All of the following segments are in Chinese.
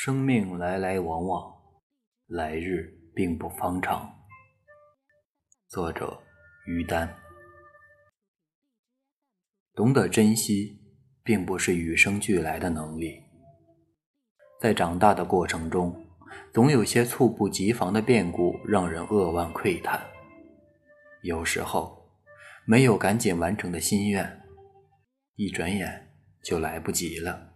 生命来来往往，来日并不方长。作者：于丹。懂得珍惜，并不是与生俱来的能力。在长大的过程中，总有些猝不及防的变故让人扼腕喟叹。有时候，没有赶紧完成的心愿，一转眼就来不及了。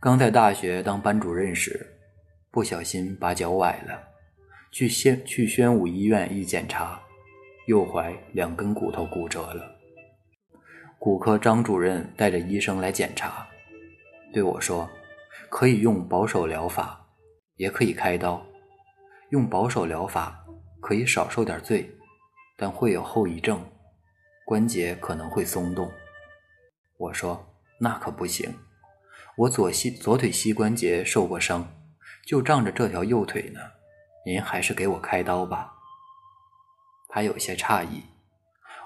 刚在大学当班主任时，不小心把脚崴了，去宣去宣武医院一检查，右踝两根骨头骨折了。骨科张主任带着医生来检查，对我说：“可以用保守疗法，也可以开刀。用保守疗法可以少受点罪，但会有后遗症，关节可能会松动。”我说：“那可不行。”我左膝左腿膝关节受过伤，就仗着这条右腿呢。您还是给我开刀吧。他有些诧异，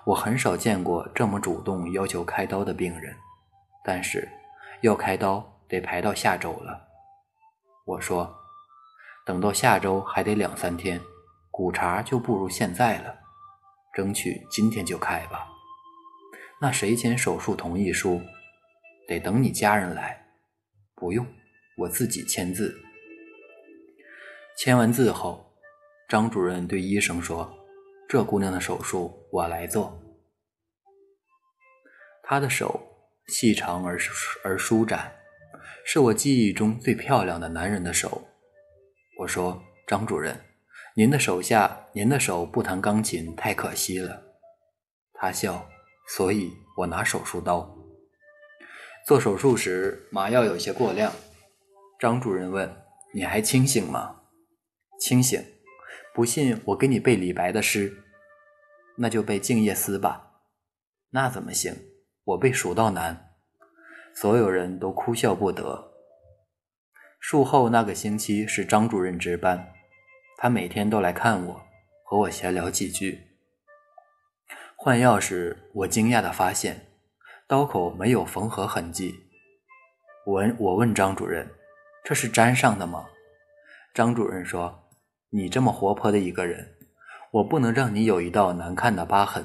我很少见过这么主动要求开刀的病人。但是要开刀得排到下周了。我说，等到下周还得两三天，骨茬就不如现在了，争取今天就开吧。那谁签手术同意书？得等你家人来。不用，我自己签字。签完字后，张主任对医生说：“这姑娘的手术我来做。”她的手细长而而舒展，是我记忆中最漂亮的男人的手。我说：“张主任，您的手下，您的手不弹钢琴太可惜了。”他笑，所以我拿手术刀。做手术时麻药有些过量，张主任问：“你还清醒吗？”“清醒。”“不信我给你背李白的诗。”“那就背《静夜思》吧。”“那怎么行？我背《蜀道难》。”所有人都哭笑不得。术后那个星期是张主任值班，他每天都来看我，和我闲聊几句。换药时，我惊讶地发现。刀口没有缝合痕迹。我我问张主任：“这是粘上的吗？”张主任说：“你这么活泼的一个人，我不能让你有一道难看的疤痕，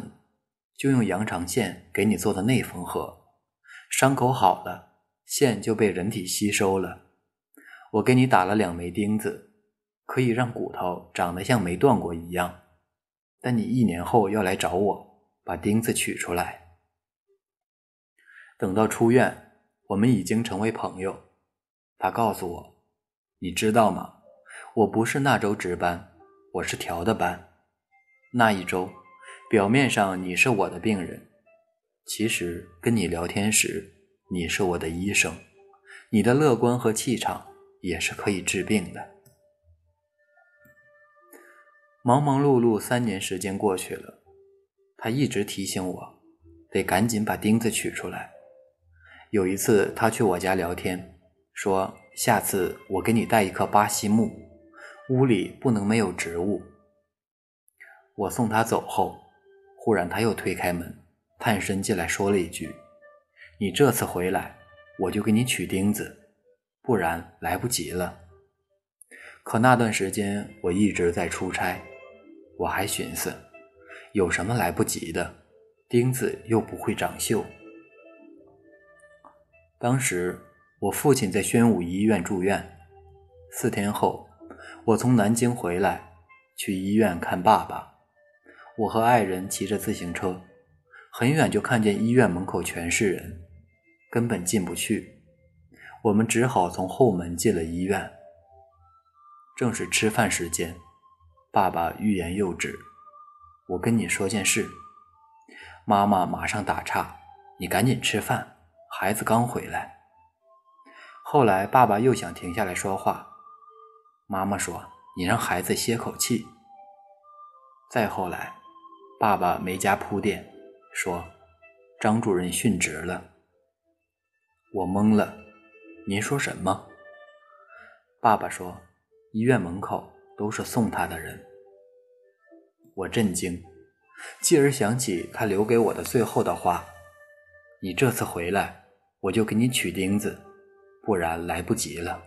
就用羊肠线给你做的内缝合。伤口好了，线就被人体吸收了。我给你打了两枚钉子，可以让骨头长得像没断过一样。但你一年后要来找我，把钉子取出来。”等到出院，我们已经成为朋友。他告诉我：“你知道吗？我不是那周值班，我是调的班。那一周，表面上你是我的病人，其实跟你聊天时，你是我的医生。你的乐观和气场也是可以治病的。”忙忙碌碌三年时间过去了，他一直提醒我，得赶紧把钉子取出来。有一次，他去我家聊天，说：“下次我给你带一棵巴西木，屋里不能没有植物。”我送他走后，忽然他又推开门，探身进来，说了一句：“你这次回来，我就给你取钉子，不然来不及了。”可那段时间我一直在出差，我还寻思，有什么来不及的？钉子又不会长锈。当时我父亲在宣武医院住院，四天后，我从南京回来，去医院看爸爸。我和爱人骑着自行车，很远就看见医院门口全是人，根本进不去。我们只好从后门进了医院。正是吃饭时间，爸爸欲言又止。我跟你说件事。妈妈马上打岔：“你赶紧吃饭。”孩子刚回来，后来爸爸又想停下来说话，妈妈说：“你让孩子歇口气。”再后来，爸爸没加铺垫，说：“张主任殉职了。”我懵了，您说什么？爸爸说：“医院门口都是送他的人。”我震惊，继而想起他留给我的最后的话：“你这次回来。”我就给你取钉子，不然来不及了。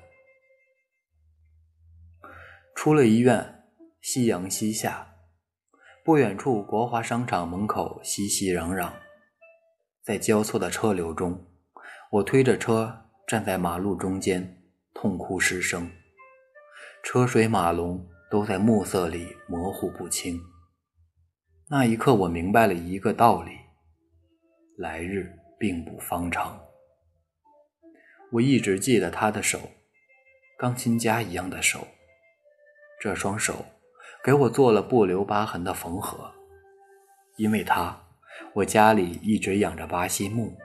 出了医院，夕阳西下，不远处国华商场门口熙熙攘攘，在交错的车流中，我推着车站在马路中间，痛哭失声。车水马龙都在暮色里模糊不清。那一刻，我明白了一个道理：来日并不方长。我一直记得他的手，钢琴家一样的手。这双手给我做了不留疤痕的缝合。因为他，我家里一直养着巴西木。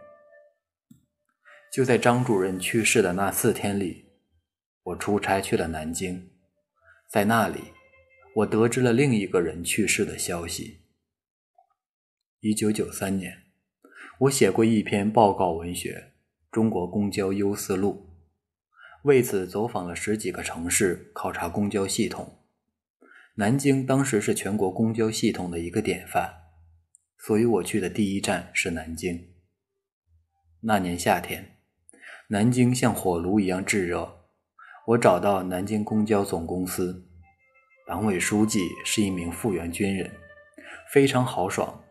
就在张主任去世的那四天里。我出差去了南京，在那里，我得知了另一个人去世的消息。一九九三年，我写过一篇报告文学《中国公交优思路》，为此走访了十几个城市，考察公交系统。南京当时是全国公交系统的一个典范，所以我去的第一站是南京。那年夏天，南京像火炉一样炙热。我找到南京公交总公司，党委书记是一名复员军人，非常豪爽。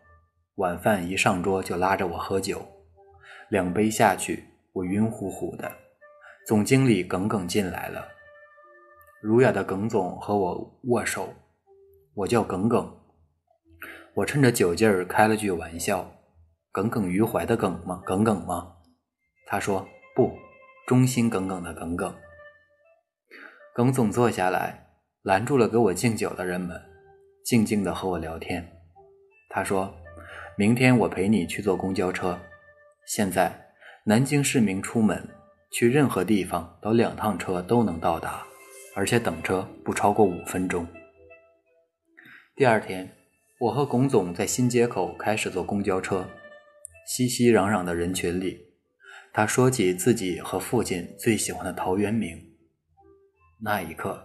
晚饭一上桌就拉着我喝酒，两杯下去，我晕乎乎的。总经理耿耿进来了，儒雅的耿总和我握手，我叫耿耿。我趁着酒劲儿开了句玩笑：“耿耿于怀的耿吗？耿耿吗？”他说：“不，忠心耿耿的耿耿。”耿总坐下来，拦住了给我敬酒的人们，静静的和我聊天。他说：“明天我陪你去坐公交车。现在南京市民出门去任何地方，都两趟车都能到达，而且等车不超过五分钟。”第二天，我和龚总在新街口开始坐公交车，熙熙攘攘的人群里，他说起自己和父亲最喜欢的陶渊明。那一刻，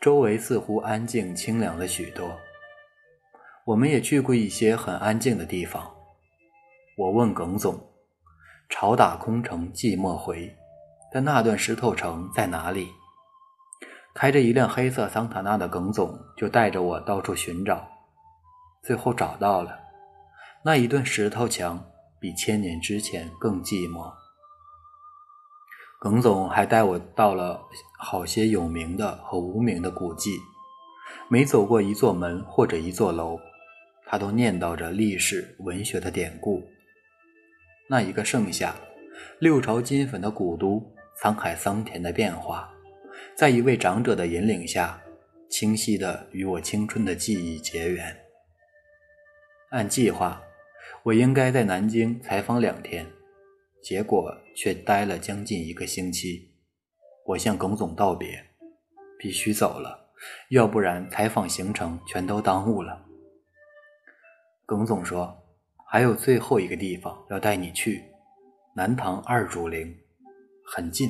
周围似乎安静清凉了许多。我们也去过一些很安静的地方。我问耿总：“潮打空城寂寞回，但那段石头城在哪里？”开着一辆黑色桑塔纳的耿总就带着我到处寻找，最后找到了那一段石头墙，比千年之前更寂寞。耿总还带我到了好些有名的和无名的古迹，每走过一座门或者一座楼，他都念叨着历史文学的典故。那一个盛夏，六朝金粉的古都，沧海桑田的变化，在一位长者的引领下，清晰地与我青春的记忆结缘。按计划，我应该在南京采访两天。结果却待了将近一个星期。我向耿总道别，必须走了，要不然采访行程全都耽误了。耿总说：“还有最后一个地方要带你去，南唐二主陵，很近。”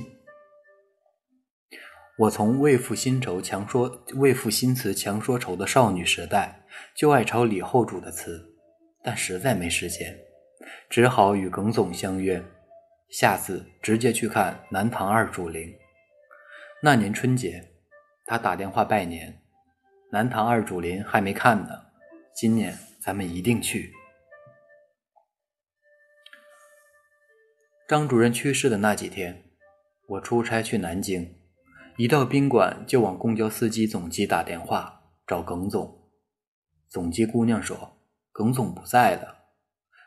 我从为赋新愁强说为赋新词强说愁的少女时代就爱抄李后主的词，但实在没时间，只好与耿总相约。下次直接去看南唐二主陵。那年春节，他打电话拜年，南唐二主陵还没看呢。今年咱们一定去。张主任去世的那几天，我出差去南京，一到宾馆就往公交司机总机打电话找耿总。总机姑娘说：“耿总不在了。”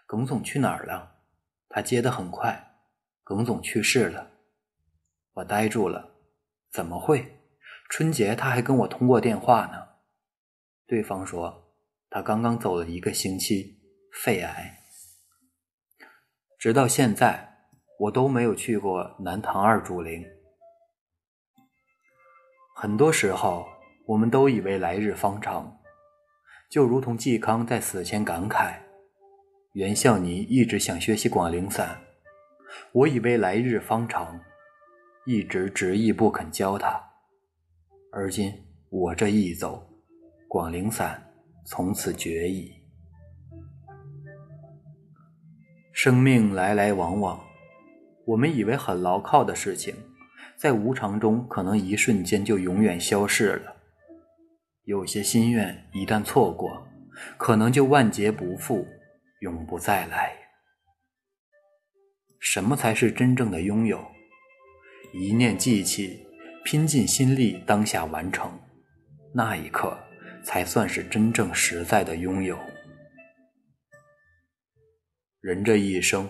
耿总去哪儿了？他接的很快。耿总去世了，我呆住了。怎么会？春节他还跟我通过电话呢。对方说他刚刚走了一个星期，肺癌。直到现在，我都没有去过南唐二主陵。很多时候，我们都以为来日方长，就如同嵇康在死前感慨：“袁孝尼一直想学习广陵散。”我以为来日方长，一直执意不肯教他。而今我这一走，广陵散从此绝矣。生命来来往往，我们以为很牢靠的事情，在无常中可能一瞬间就永远消逝了。有些心愿一旦错过，可能就万劫不复，永不再来。什么才是真正的拥有？一念记起，拼尽心力，当下完成，那一刻才算是真正实在的拥有。人这一生，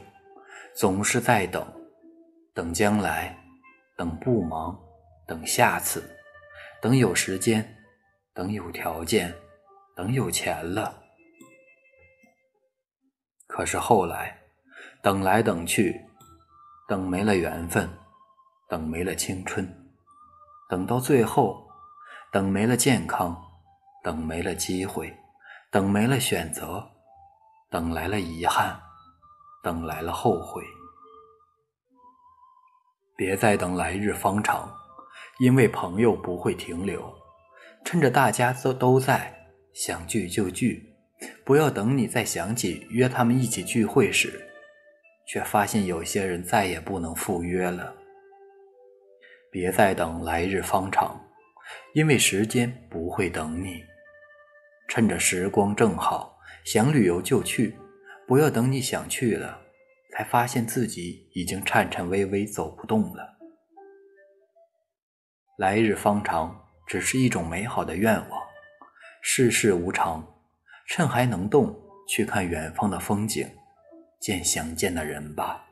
总是在等，等将来，等不忙，等下次，等有时间，等有条件，等有钱了。可是后来，等来等去，等没了缘分。等没了青春，等到最后，等没了健康，等没了机会，等没了选择，等来了遗憾，等来了后悔。别再等来日方长，因为朋友不会停留。趁着大家都都在，想聚就聚，不要等你再想起约他们一起聚会时，却发现有些人再也不能赴约了。别再等来日方长，因为时间不会等你。趁着时光正好，想旅游就去，不要等你想去了，才发现自己已经颤颤巍巍走不动了。来日方长只是一种美好的愿望，世事无常，趁还能动，去看远方的风景，见想见的人吧。